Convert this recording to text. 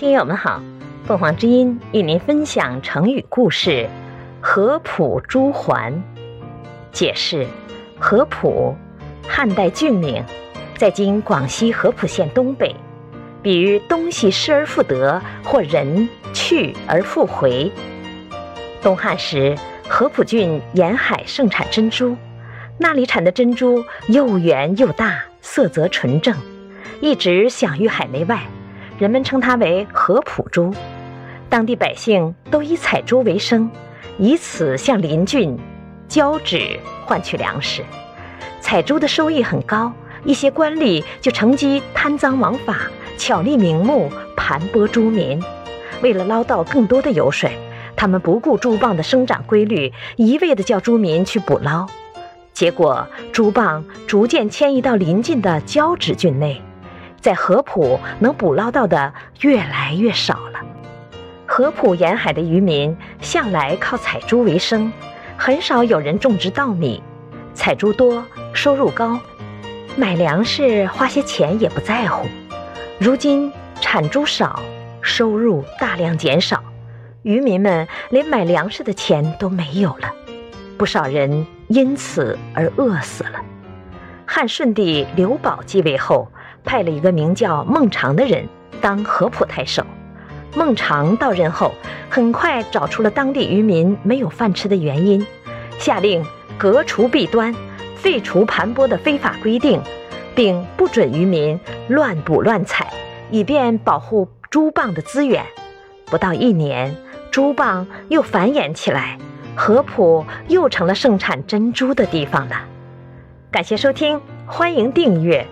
听友们好，凤凰之音与您分享成语故事“合浦珠环”。解释：合浦，汉代郡名，在今广西合浦县东北，比喻东西失而复得，或人去而复回。东汉时，合浦郡沿海盛产珍珠，那里产的珍珠又圆又大，色泽纯正，一直享誉海内外。人们称它为合浦珠，当地百姓都以采珠为生，以此向邻郡交趾换取粮食。采珠的收益很高，一些官吏就乘机贪赃枉法、巧立名目盘剥珠民。为了捞到更多的油水，他们不顾珠蚌的生长规律，一味地叫珠民去捕捞。结果，珠蚌逐渐迁移到邻近的交趾郡内。在河浦能捕捞到的越来越少了。河浦沿海的渔民向来靠采珠为生，很少有人种植稻米。采珠多，收入高，买粮食花些钱也不在乎。如今产珠少，收入大量减少，渔民们连买粮食的钱都没有了，不少人因此而饿死了。汉顺帝刘保继位后。派了一个名叫孟尝的人当合浦太守。孟尝到任后，很快找出了当地渔民没有饭吃的原因，下令革除弊端，废除盘剥的非法规定，并不准渔民乱捕乱采，以便保护珠蚌的资源。不到一年，珠蚌又繁衍起来，合浦又成了盛产珍珠的地方了。感谢收听，欢迎订阅。